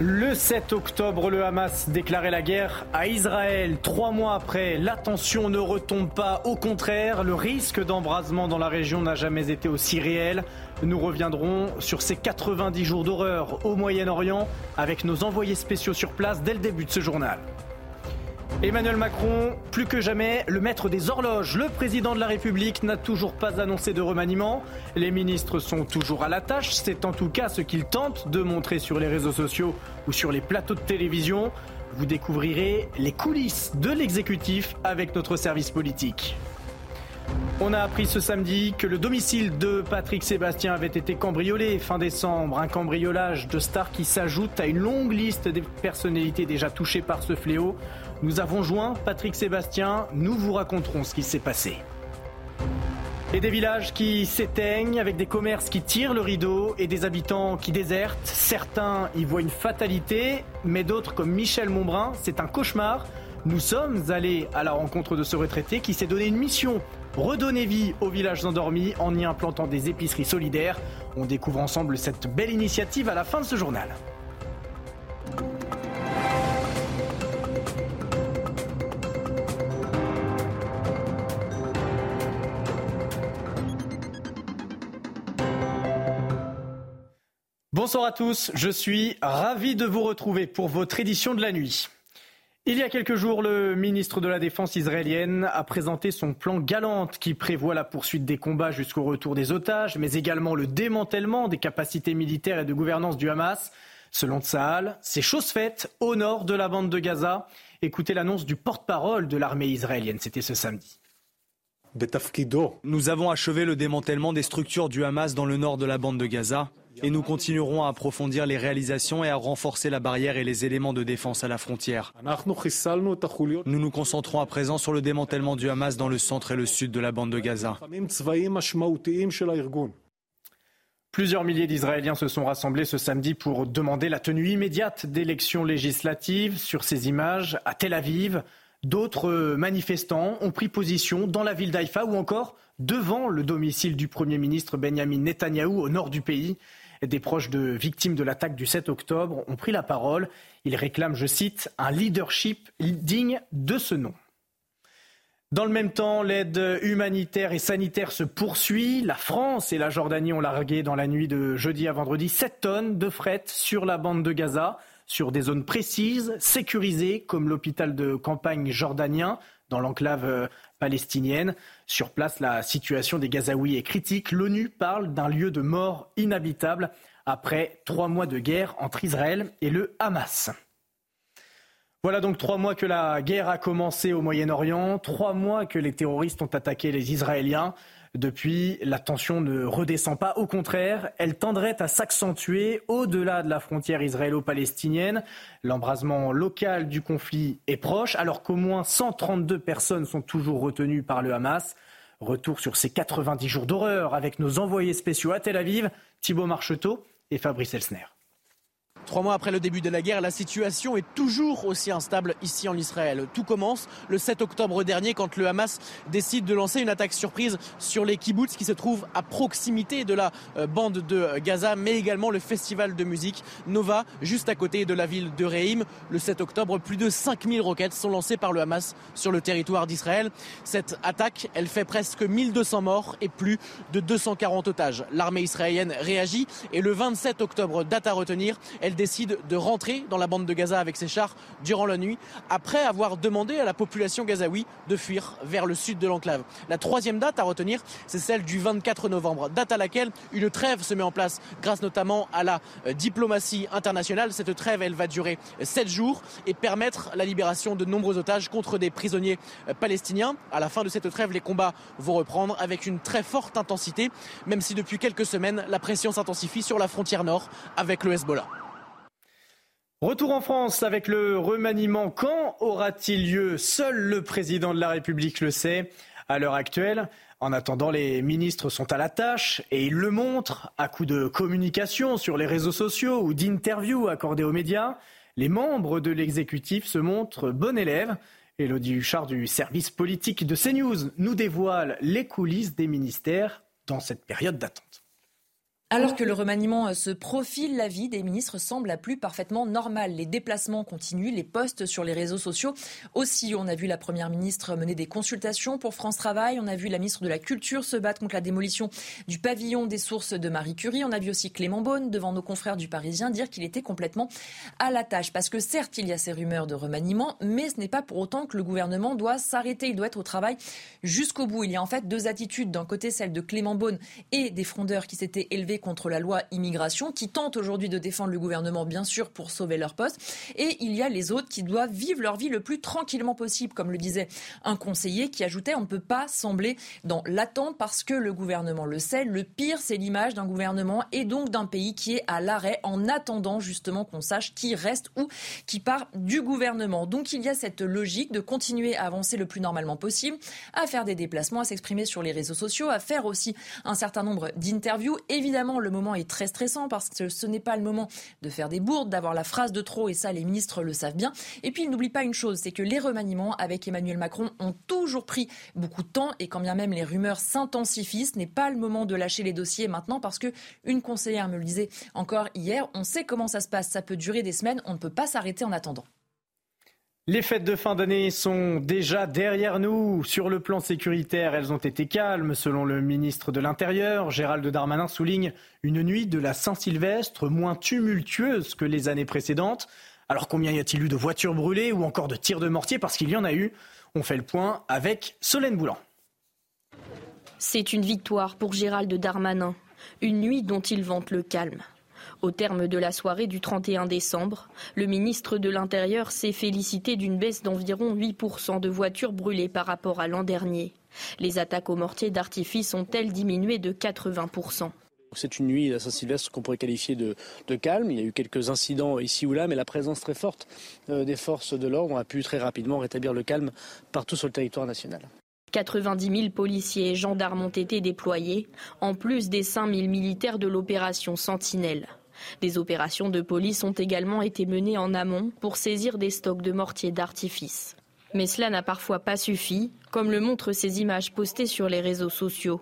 Le 7 octobre, le Hamas déclarait la guerre à Israël. Trois mois après, la tension ne retombe pas. Au contraire, le risque d'embrasement dans la région n'a jamais été aussi réel. Nous reviendrons sur ces 90 jours d'horreur au Moyen-Orient avec nos envoyés spéciaux sur place dès le début de ce journal. Emmanuel Macron, plus que jamais, le maître des horloges. Le président de la République n'a toujours pas annoncé de remaniement. Les ministres sont toujours à la tâche. C'est en tout cas ce qu'il tente de montrer sur les réseaux sociaux ou sur les plateaux de télévision. Vous découvrirez les coulisses de l'exécutif avec notre service politique. On a appris ce samedi que le domicile de Patrick Sébastien avait été cambriolé fin décembre. Un cambriolage de stars qui s'ajoute à une longue liste des personnalités déjà touchées par ce fléau. Nous avons joint Patrick Sébastien, nous vous raconterons ce qui s'est passé. Et des villages qui s'éteignent avec des commerces qui tirent le rideau et des habitants qui désertent. Certains y voient une fatalité, mais d'autres comme Michel Montbrun, c'est un cauchemar. Nous sommes allés à la rencontre de ce retraité qui s'est donné une mission, redonner vie aux villages endormis en y implantant des épiceries solidaires. On découvre ensemble cette belle initiative à la fin de ce journal. Bonsoir à tous, je suis ravi de vous retrouver pour votre édition de la nuit. Il y a quelques jours, le ministre de la Défense israélienne a présenté son plan Galante qui prévoit la poursuite des combats jusqu'au retour des otages, mais également le démantèlement des capacités militaires et de gouvernance du Hamas. Selon Tsahal, c'est chose faite au nord de la bande de Gaza. Écoutez l'annonce du porte-parole de l'armée israélienne, c'était ce samedi. Nous avons achevé le démantèlement des structures du Hamas dans le nord de la bande de Gaza et nous continuerons à approfondir les réalisations et à renforcer la barrière et les éléments de défense à la frontière. Nous nous concentrons à présent sur le démantèlement du Hamas dans le centre et le sud de la bande de Gaza. Plusieurs milliers d'Israéliens se sont rassemblés ce samedi pour demander la tenue immédiate d'élections législatives. Sur ces images, à Tel Aviv, d'autres manifestants ont pris position dans la ville d'Haïfa ou encore devant le domicile du Premier ministre Benjamin Netanyahou au nord du pays. Des proches de victimes de l'attaque du 7 octobre ont pris la parole. Ils réclament, je cite, un leadership digne de ce nom. Dans le même temps, l'aide humanitaire et sanitaire se poursuit. La France et la Jordanie ont largué dans la nuit de jeudi à vendredi 7 tonnes de fret sur la bande de Gaza, sur des zones précises, sécurisées, comme l'hôpital de campagne jordanien, dans l'enclave euh, palestinienne. Sur place, la situation des Gazaouis est critique. L'ONU parle d'un lieu de mort inhabitable après trois mois de guerre entre Israël et le Hamas. Voilà donc trois mois que la guerre a commencé au Moyen-Orient, trois mois que les terroristes ont attaqué les Israéliens. Depuis, la tension ne redescend pas. Au contraire, elle tendrait à s'accentuer au-delà de la frontière israélo-palestinienne. L'embrasement local du conflit est proche, alors qu'au moins 132 personnes sont toujours retenues par le Hamas. Retour sur ces 90 jours d'horreur avec nos envoyés spéciaux à Tel Aviv, Thibault Marcheteau et Fabrice Elsner. Trois mois après le début de la guerre, la situation est toujours aussi instable ici en Israël. Tout commence le 7 octobre dernier quand le Hamas décide de lancer une attaque surprise sur les kibbutz qui se trouvent à proximité de la euh, bande de Gaza, mais également le festival de musique Nova, juste à côté de la ville de Reim. Le 7 octobre, plus de 5000 roquettes sont lancées par le Hamas sur le territoire d'Israël. Cette attaque, elle fait presque 1200 morts et plus de 240 otages. L'armée israélienne réagit et le 27 octobre, date à retenir, elle décide de rentrer dans la bande de Gaza avec ses chars durant la nuit, après avoir demandé à la population gazaoui de fuir vers le sud de l'enclave. La troisième date à retenir, c'est celle du 24 novembre, date à laquelle une trêve se met en place grâce notamment à la euh, diplomatie internationale. Cette trêve, elle va durer sept jours et permettre la libération de nombreux otages contre des prisonniers euh, palestiniens. À la fin de cette trêve, les combats vont reprendre avec une très forte intensité, même si depuis quelques semaines, la pression s'intensifie sur la frontière nord avec le Hezbollah. Retour en France avec le remaniement. Quand aura-t-il lieu? Seul le président de la République le sait. À l'heure actuelle, en attendant, les ministres sont à la tâche et ils le montrent à coup de communication sur les réseaux sociaux ou d'interviews accordées aux médias. Les membres de l'exécutif se montrent bon élèves. Elodie Huchard du service politique de CNews nous dévoile les coulisses des ministères dans cette période d'attente. Alors que le remaniement euh, se profile, la vie des ministres semble la plus parfaitement normale. Les déplacements continuent, les posts sur les réseaux sociaux aussi. On a vu la première ministre mener des consultations pour France Travail. On a vu la ministre de la Culture se battre contre la démolition du pavillon des sources de Marie Curie. On a vu aussi Clément Beaune devant nos confrères du Parisien dire qu'il était complètement à la tâche. Parce que certes, il y a ces rumeurs de remaniement, mais ce n'est pas pour autant que le gouvernement doit s'arrêter. Il doit être au travail jusqu'au bout. Il y a en fait deux attitudes. D'un côté, celle de Clément Beaune et des frondeurs qui s'étaient élevés contre la loi immigration, qui tentent aujourd'hui de défendre le gouvernement, bien sûr, pour sauver leur poste. Et il y a les autres qui doivent vivre leur vie le plus tranquillement possible, comme le disait un conseiller qui ajoutait on ne peut pas sembler dans l'attente parce que le gouvernement le sait. Le pire, c'est l'image d'un gouvernement et donc d'un pays qui est à l'arrêt en attendant justement qu'on sache qui reste ou qui part du gouvernement. Donc il y a cette logique de continuer à avancer le plus normalement possible, à faire des déplacements, à s'exprimer sur les réseaux sociaux, à faire aussi un certain nombre d'interviews. Évidemment, le moment est très stressant parce que ce n'est pas le moment de faire des bourdes, d'avoir la phrase de trop, et ça, les ministres le savent bien. Et puis, il n'oublie pas une chose, c'est que les remaniements avec Emmanuel Macron ont toujours pris beaucoup de temps, et quand bien même les rumeurs s'intensifient, ce n'est pas le moment de lâcher les dossiers maintenant parce que une conseillère me le disait encore hier, on sait comment ça se passe, ça peut durer des semaines, on ne peut pas s'arrêter en attendant. Les fêtes de fin d'année sont déjà derrière nous. Sur le plan sécuritaire, elles ont été calmes, selon le ministre de l'Intérieur. Gérald Darmanin souligne une nuit de la Saint-Sylvestre moins tumultueuse que les années précédentes. Alors combien y a-t-il eu de voitures brûlées ou encore de tirs de mortier? Parce qu'il y en a eu. On fait le point avec Solène Boulan. C'est une victoire pour Gérald Darmanin. Une nuit dont il vante le calme. Au terme de la soirée du 31 décembre, le ministre de l'Intérieur s'est félicité d'une baisse d'environ 8% de voitures brûlées par rapport à l'an dernier. Les attaques aux mortiers d'artifice ont-elles diminué de 80%. C'est une nuit à Saint-Sylvestre qu'on pourrait qualifier de, calme. Il y a eu quelques incidents ici ou là, mais la présence très forte euh, des forces de l'ordre a pu très rapidement rétablir le calme partout sur le territoire national. 90 000 policiers et gendarmes ont été déployés, en plus des 5 000 militaires de l'opération Sentinelle. Des opérations de police ont également été menées en amont pour saisir des stocks de mortiers d'artifice. Mais cela n'a parfois pas suffi, comme le montrent ces images postées sur les réseaux sociaux.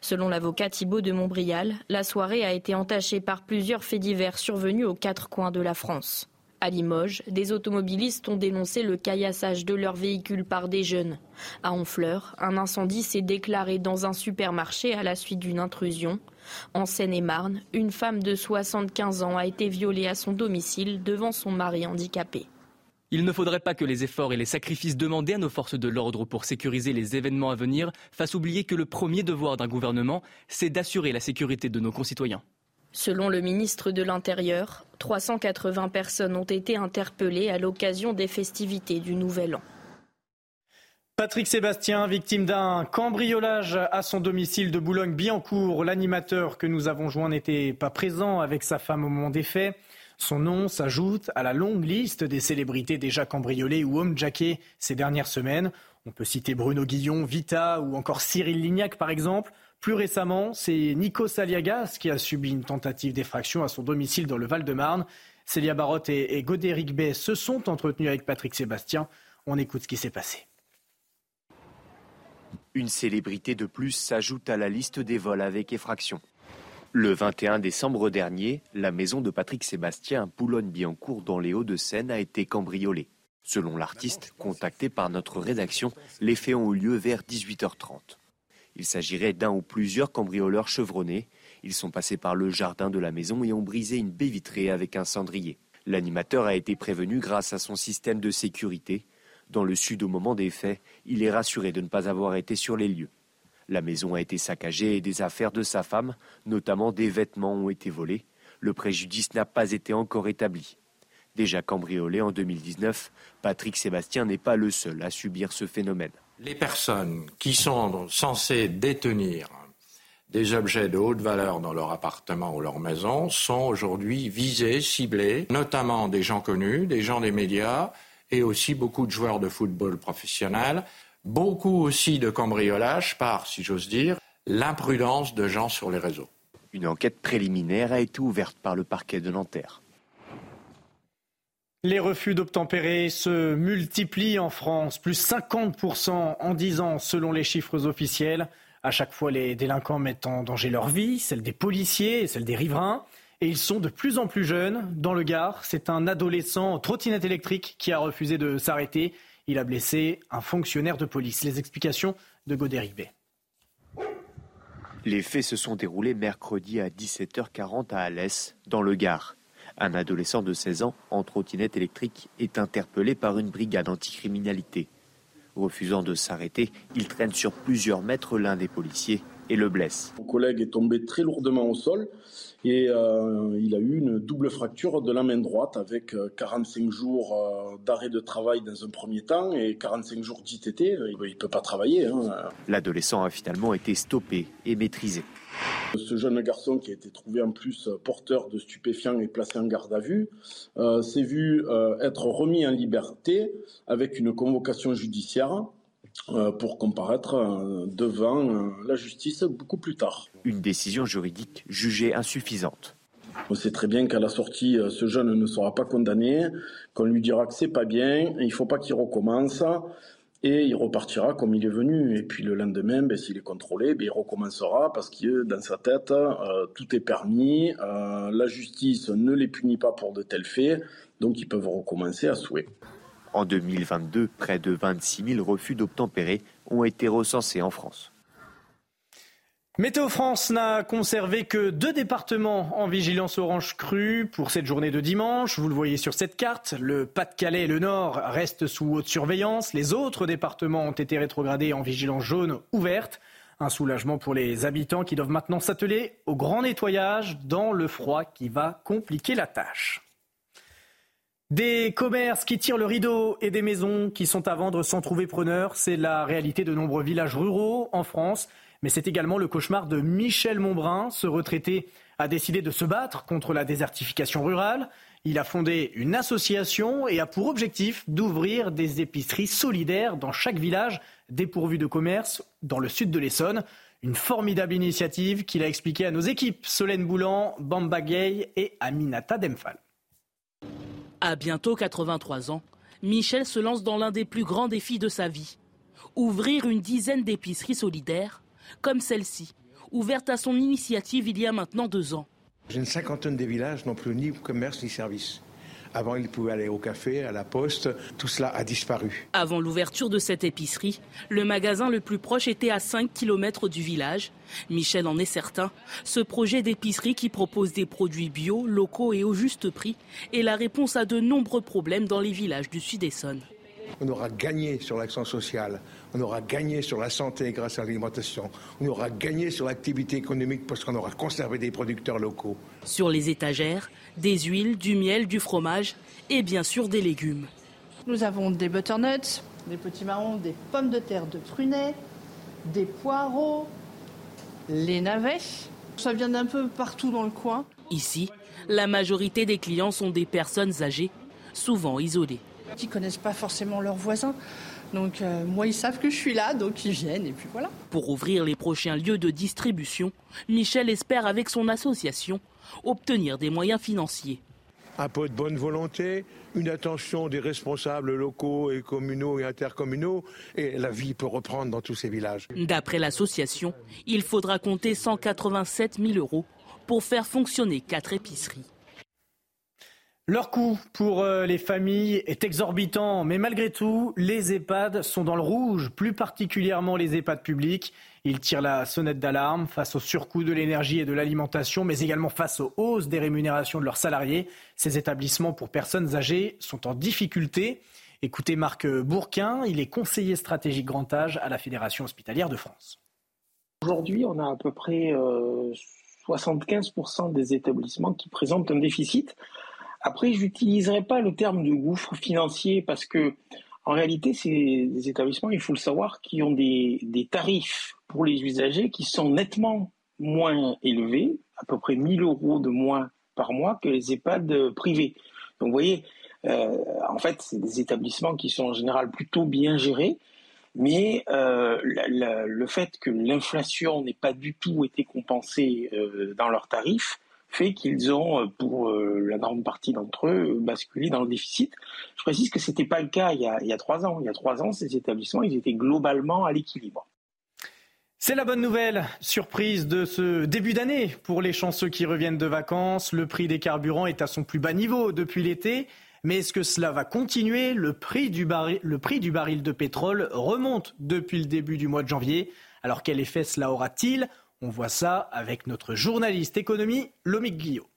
Selon l'avocat Thibault de Montbrial, la soirée a été entachée par plusieurs faits divers survenus aux quatre coins de la France. À Limoges, des automobilistes ont dénoncé le caillassage de leurs véhicules par des jeunes. À Honfleur, un incendie s'est déclaré dans un supermarché à la suite d'une intrusion. En Seine-et-Marne, une femme de 75 ans a été violée à son domicile devant son mari handicapé. Il ne faudrait pas que les efforts et les sacrifices demandés à nos forces de l'ordre pour sécuriser les événements à venir fassent oublier que le premier devoir d'un gouvernement, c'est d'assurer la sécurité de nos concitoyens. Selon le ministre de l'Intérieur, 380 personnes ont été interpellées à l'occasion des festivités du Nouvel An. Patrick Sébastien, victime d'un cambriolage à son domicile de Boulogne-Billancourt. L'animateur que nous avons joint n'était pas présent avec sa femme au moment des faits. Son nom s'ajoute à la longue liste des célébrités déjà cambriolées ou homejackées ces dernières semaines. On peut citer Bruno Guillon, Vita ou encore Cyril Lignac par exemple. Plus récemment, c'est Nico Saliagas qui a subi une tentative d'effraction à son domicile dans le Val-de-Marne. Célia Barotte et, Godéric Bay se sont entretenus avec Patrick Sébastien. On écoute ce qui s'est passé. Une célébrité de plus s'ajoute à la liste des vols avec effraction. Le 21 décembre dernier, la maison de Patrick Sébastien à Boulogne-Billancourt dans les Hauts-de-Seine a été cambriolée. Selon l'artiste, contacté par notre rédaction, les faits ont eu lieu vers 18h30. Il s'agirait d'un ou plusieurs cambrioleurs chevronnés. Ils sont passés par le jardin de la maison et ont brisé une baie vitrée avec un cendrier. L'animateur a été prévenu grâce à son système de sécurité. Dans le sud au moment des faits, il est rassuré de ne pas avoir été sur les lieux. La maison a été saccagée et des affaires de sa femme, notamment des vêtements, ont été volés. Le préjudice n'a pas été encore établi. Déjà cambriolé en 2019, Patrick Sébastien n'est pas le seul à subir ce phénomène. Les personnes qui sont censées détenir des objets de haute valeur dans leur appartement ou leur maison sont aujourd'hui visées, ciblées, notamment des gens connus, des gens des médias et aussi beaucoup de joueurs de football professionnels, beaucoup aussi de cambriolage par, si j'ose dire, l'imprudence de gens sur les réseaux. Une enquête préliminaire a été ouverte par le parquet de Nanterre. Les refus d'obtempérer se multiplient en France, plus 50% en 10 ans selon les chiffres officiels. À chaque fois, les délinquants mettent en danger leur vie, celle des policiers celle des riverains. Et ils sont de plus en plus jeunes. Dans le Gard, c'est un adolescent trottinette électrique qui a refusé de s'arrêter. Il a blessé un fonctionnaire de police. Les explications de Godéric Bay. Les faits se sont déroulés mercredi à 17h40 à Alès, dans le Gard. Un adolescent de 16 ans en trottinette électrique est interpellé par une brigade anticriminalité. Refusant de s'arrêter, il traîne sur plusieurs mètres l'un des policiers et le blesse. Mon collègue est tombé très lourdement au sol et euh, il a eu une double fracture de la main droite avec 45 euh, jours euh, d'arrêt de travail dans un premier temps et 45 jours d'ITT. Il ne peut pas travailler. Hein. L'adolescent a finalement été stoppé et maîtrisé. Ce jeune garçon qui a été trouvé en plus porteur de stupéfiants et placé en garde à vue s'est vu être remis en liberté avec une convocation judiciaire pour comparaître euh, devant euh, la justice beaucoup plus tard. Une décision juridique jugée insuffisante. On sait très bien qu'à la sortie, ce jeune ne sera pas condamné, qu'on lui dira que c'est pas bien, il ne faut pas qu'il recommence, et il repartira comme il est venu. Et puis le lendemain, ben, s'il est contrôlé, ben, il recommencera parce que dans sa tête, tout est permis, la justice ne les punit pas pour de tels faits, donc ils peuvent recommencer à souhait. En 2022, près de 26 000 refus d'obtempérer ont été recensés en France. Météo France n'a conservé que deux départements en vigilance orange crue pour cette journée de dimanche. Vous le voyez sur cette carte. Le Pas-de-Calais et le Nord restent sous haute surveillance. Les autres départements ont été rétrogradés en vigilance jaune ouverte. Un soulagement pour les habitants qui doivent maintenant s'atteler au grand nettoyage dans le froid qui va compliquer la tâche. Des commerces qui tirent le rideau et des maisons qui sont à vendre sans trouver preneur, c'est la réalité de nombreux villages ruraux en France. Mais c'est également le cauchemar de Michel Montbrun. Ce retraité a décidé de se battre contre la désertification rurale. Il a fondé une association et a pour objectif d'ouvrir des épiceries solidaires dans chaque village dépourvu de commerce dans le sud de l'Essonne. Une formidable initiative qu'il a expliquée à nos équipes Solène Boulan, Bamba Gay et Aminata Demphal. À bientôt 83 ans, Michel se lance dans l'un des plus grands défis de sa vie. Ouvrir une dizaine d'épiceries solidaires, comme celle-ci, ouverte à son initiative il y a maintenant deux ans. J'ai une cinquantaine de villages n'ont plus ni commerce ni service. Avant, il pouvait aller au café, à la poste. Tout cela a disparu. Avant l'ouverture de cette épicerie, le magasin le plus proche était à 5 km du village. Michel en est certain. Ce projet d'épicerie qui propose des produits bio, locaux et au juste prix est la réponse à de nombreux problèmes dans les villages du Sud-Essonne. On aura gagné sur l'accent social, on aura gagné sur la santé grâce à l'alimentation, on aura gagné sur l'activité économique parce qu'on aura conservé des producteurs locaux. Sur les étagères, des huiles, du miel, du fromage et bien sûr des légumes. Nous avons des butternuts, des petits marrons, des pommes de terre de prunets, des poireaux, les navets. Ça vient d'un peu partout dans le coin. Ici, la majorité des clients sont des personnes âgées, souvent isolées. Qui connaissent pas forcément leurs voisins. Donc euh, moi, ils savent que je suis là, donc ils viennent et puis voilà. Pour ouvrir les prochains lieux de distribution, Michel espère avec son association obtenir des moyens financiers. Un peu de bonne volonté, une attention des responsables locaux et communaux et intercommunaux, et la vie peut reprendre dans tous ces villages. D'après l'association, il faudra compter 187 000 euros pour faire fonctionner quatre épiceries. Leur coût pour euh, les familles est exorbitant, mais malgré tout, les EHPAD sont dans le rouge, plus particulièrement les EHPAD publics. Ils tirent la sonnette d'alarme face au surcoût de l'énergie et de l'alimentation, mais également face aux hausses des rémunérations de leurs salariés. Ces établissements pour personnes âgées sont en difficulté. Écoutez Marc Bourquin, il est conseiller stratégique grand âge à la Fédération hospitalière de France. Aujourd'hui, on a à peu près 75% euh, des établissements qui présentent un déficit. Après, je n'utiliserai pas le terme de gouffre financier parce que, en réalité, c'est des établissements, il faut le savoir, qui ont des, tarifs pour les usagers qui sont nettement moins élevés, à peu près 1000 euros de moins par mois que les EHPAD privés. Donc, vous voyez, euh, en fait, c'est des établissements qui sont en général plutôt bien gérés, mais euh, le fait que l'inflation n'ait pas du tout été compensée euh, dans leurs tarifs fait qu'ils ont, euh, pour euh, la grande partie d'entre eux, basculé dans le déficit. Je précise que ce n'était pas le cas il y, a, trois ans. Il y a trois ans, ces établissements, ils étaient globalement à l'équilibre. C'est la bonne nouvelle, surprise de ce début d'année pour les chanceux qui reviennent de vacances. Le prix des carburants est à son plus bas niveau depuis l'été. Mais est-ce que cela va continuer? Le prix, du baril, le prix du baril de pétrole remonte depuis le début du mois de janvier. Alors quel effet cela aura-t-il? On voit ça avec notre journaliste économie, Lomic Guillot.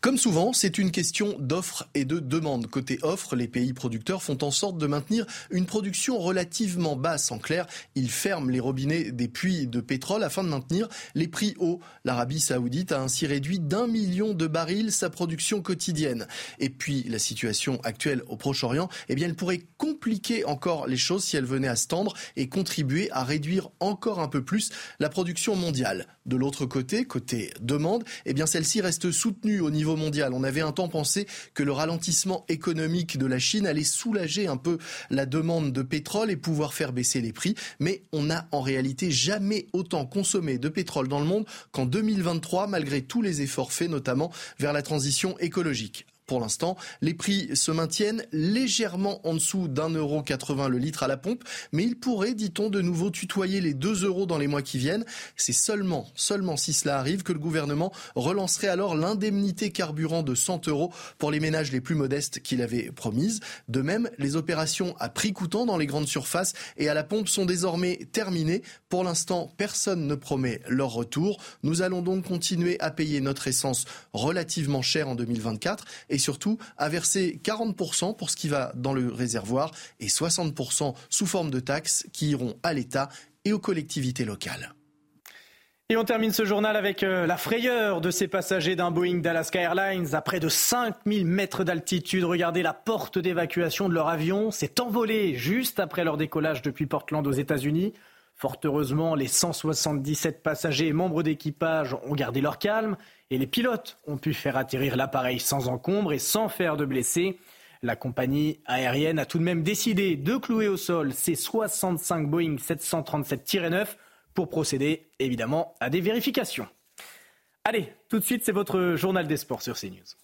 Comme souvent, c'est une question d'offre et de demande. Côté offre, les pays producteurs font en sorte de maintenir une production relativement basse. En clair, ils ferment les robinets des puits de pétrole afin de maintenir les prix hauts. L'Arabie saoudite a ainsi réduit d'un million de barils sa production quotidienne. Et puis, la situation actuelle au Proche-Orient, eh bien, elle pourrait compliquer encore les choses si elle venait à se tendre et contribuer à réduire encore un peu plus la production mondiale. De l'autre côté, côté demande, eh bien, celle-ci reste soutenue au niveau mondial. On avait un temps pensé que le ralentissement économique de la Chine allait soulager un peu la demande de pétrole et pouvoir faire baisser les prix, mais on n'a en réalité jamais autant consommé de pétrole dans le monde qu'en 2023, malgré tous les efforts faits, notamment vers la transition écologique. Pour l'instant, les prix se maintiennent légèrement en dessous d'un euro 80 le litre à la pompe, mais il pourrait, dit-on, de nouveau tutoyer les 2 euros dans les mois qui viennent. C'est seulement, seulement si cela arrive que le gouvernement relancerait alors l'indemnité carburant de 100 euros pour les ménages les plus modestes qu'il avait promise. De même, les opérations à prix coûtant dans les grandes surfaces et à la pompe sont désormais terminées. Pour l'instant, personne ne promet leur retour. Nous allons donc continuer à payer notre essence relativement cher en 2024 et et surtout à verser 40% pour ce qui va dans le réservoir et 60% sous forme de taxes qui iront à l'État et aux collectivités locales. Et on termine ce journal avec euh, la frayeur de ces passagers d'un Boeing d'Alaska Airlines à près de 5000 mètres d'altitude. Regardez la porte d'évacuation de leur avion s'est envolée juste après leur décollage depuis Portland aux États-Unis. Fort heureusement, les 177 passagers et membres d'équipage ont gardé leur calme et les pilotes ont pu faire atterrir l'appareil sans encombre et sans faire de blessés. La compagnie aérienne a tout de même décidé de clouer au sol ses 65 Boeing 737-9 pour procéder évidemment à des vérifications. Allez, tout de suite, c'est votre journal des sports sur CNews.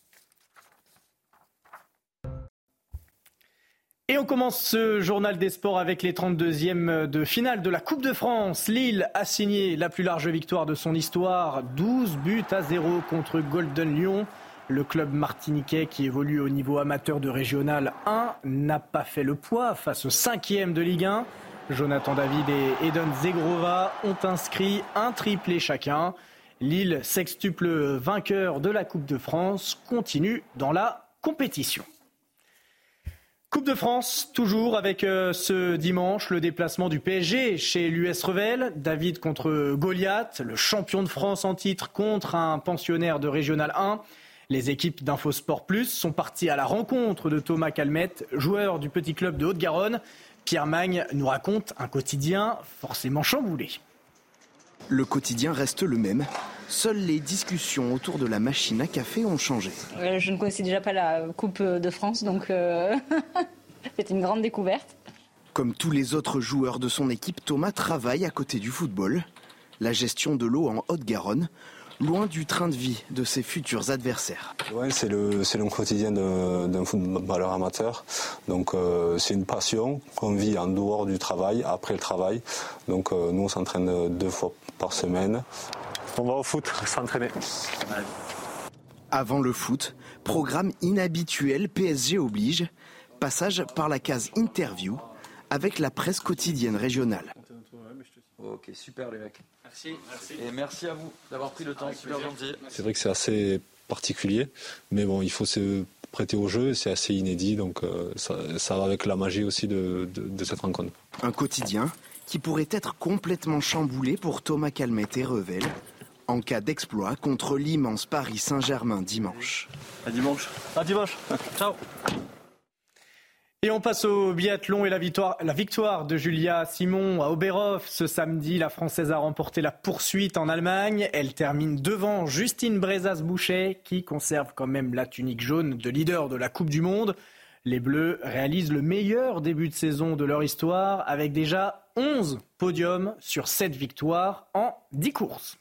Et on commence ce journal des sports avec les 32e de finale de la Coupe de France. Lille a signé la plus large victoire de son histoire, 12 buts à 0 contre Golden Lyon. Le club martiniquais qui évolue au niveau amateur de Régional 1 n'a pas fait le poids face au 5e de Ligue 1. Jonathan David et Eden Zegrova ont inscrit un triplé chacun. Lille, sextuple vainqueur de la Coupe de France, continue dans la compétition. Coupe de France, toujours avec euh, ce dimanche le déplacement du PSG chez l'US Revel. David contre Goliath, le champion de France en titre contre un pensionnaire de Régional 1. Les équipes d'Infosport Plus sont parties à la rencontre de Thomas Calmette, joueur du petit club de Haute-Garonne. Pierre Magne nous raconte un quotidien forcément chamboulé. Le quotidien reste le même. Seules les discussions autour de la machine à café ont changé. Euh, je ne connaissais déjà pas la Coupe de France, donc euh, c'est une grande découverte. Comme tous les autres joueurs de son équipe, Thomas travaille à côté du football. La gestion de l'eau en Haute-Garonne, loin du train de vie de ses futurs adversaires. Ouais, c'est le, le quotidien d'un footballeur amateur. Donc euh, c'est une passion qu'on vit en dehors du travail, après le travail. Donc euh, nous on s'entraîne deux fois par semaine. On va au foot s'entraîner. Avant le foot, programme inhabituel PSG oblige, passage par la case interview avec la presse quotidienne régionale. Ok, super les mecs. Merci. Et merci à vous d'avoir pris le temps, super gentil. C'est vrai que c'est assez particulier, mais bon, il faut se prêter au jeu, c'est assez inédit, donc euh, ça, va avec la magie aussi de, cette rencontre. Un quotidien qui pourrait être complètement chamboulé pour Thomas Calmette et Revel en cas d'exploit contre l'immense Paris Saint-Germain dimanche. À dimanche. À dimanche. Ciao. Et on passe au biathlon et la victoire, de Julia Simon à Oberhof. Ce samedi, la Française a remporté la poursuite en Allemagne. Elle termine devant Justine Brezas-Boucher, qui conserve quand même la tunique jaune de leader de la Coupe du Monde. Les Bleus réalisent le meilleur début de saison de leur histoire avec déjà 11 podiums sur 7 victoires en 10 courses.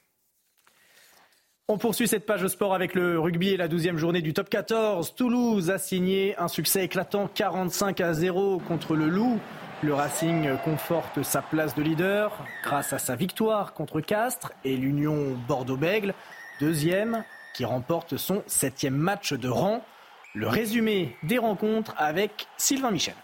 On poursuit cette page de sport avec le rugby et la 12e journée du top 14. Toulouse a signé un succès éclatant 45 à 0 contre le Loup. Le Racing conforte sa place de leader grâce à sa victoire contre Castres et l'Union Bordeaux-Bègle, deuxième, qui remporte son septième match de rang. Le résumé des rencontres avec Sylvain Michel.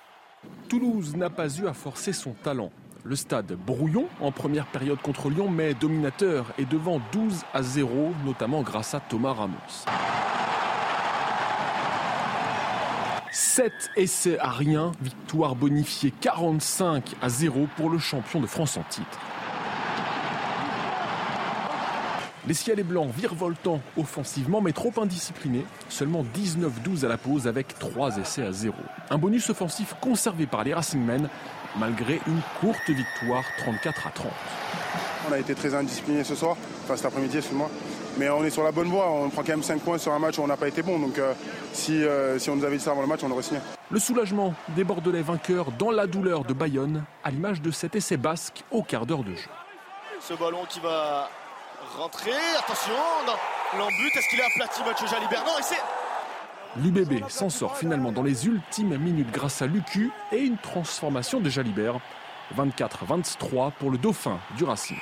Toulouse n'a pas eu à forcer son talent. Le stade brouillon en première période contre Lyon, mais dominateur et devant 12 à 0, notamment grâce à Thomas Ramos. 7 essais à rien, victoire bonifiée 45 à 0 pour le champion de France en titre. Les ciels et blancs virevoltant offensivement mais trop indisciplinés, seulement 19-12 à la pause avec 3 essais à 0. Un bonus offensif conservé par les Racingmen malgré une courte victoire 34 à 30. On a été très indiscipliné ce soir, enfin cet après-midi, excuse-moi. Mais on est sur la bonne voie, on prend quand même 5 points sur un match où on n'a pas été bon. Donc euh, si, euh, si on nous avait dit ça avant le match, on aurait signé. Le soulagement des Bordelais vainqueurs dans la douleur de Bayonne, à l'image de cet essai basque au quart d'heure de jeu. Ce ballon qui va rentrer, attention, l'embut, est-ce qu'il est aplati Mathieu Jalibert Non, et c'est L'UBB s'en sort finalement dans les ultimes minutes grâce à Lucu et une transformation de Jalibert. 24-23 pour le dauphin du Racing.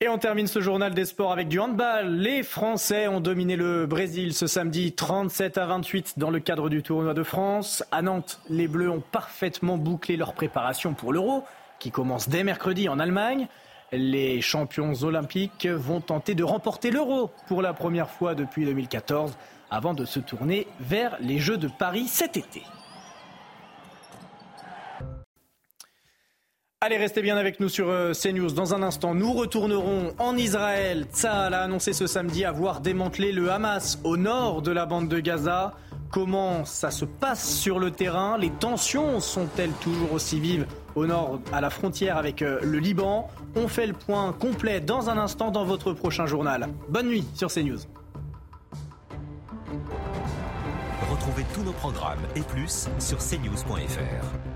Et on termine ce journal des sports avec du handball. Les Français ont dominé le Brésil ce samedi 37 à 28 dans le cadre du tournoi de France. À Nantes, les Bleus ont parfaitement bouclé leur préparation pour l'Euro qui commence dès mercredi en Allemagne. Les champions olympiques vont tenter de remporter l'euro pour la première fois depuis 2014 avant de se tourner vers les Jeux de Paris cet été. Allez, restez bien avec nous sur euh, CNews. Dans un instant, nous retournerons en Israël. Tzahal a annoncé ce samedi avoir démantelé le Hamas au nord de la bande de Gaza. Comment ça se passe sur le terrain? Les tensions sont-elles toujours aussi vives au nord, à la frontière avec euh, le Liban? On fait le point complet dans un instant dans votre prochain journal. Bonne nuit sur CNews. Retrouvez tous nos programmes et plus sur cnews.fr.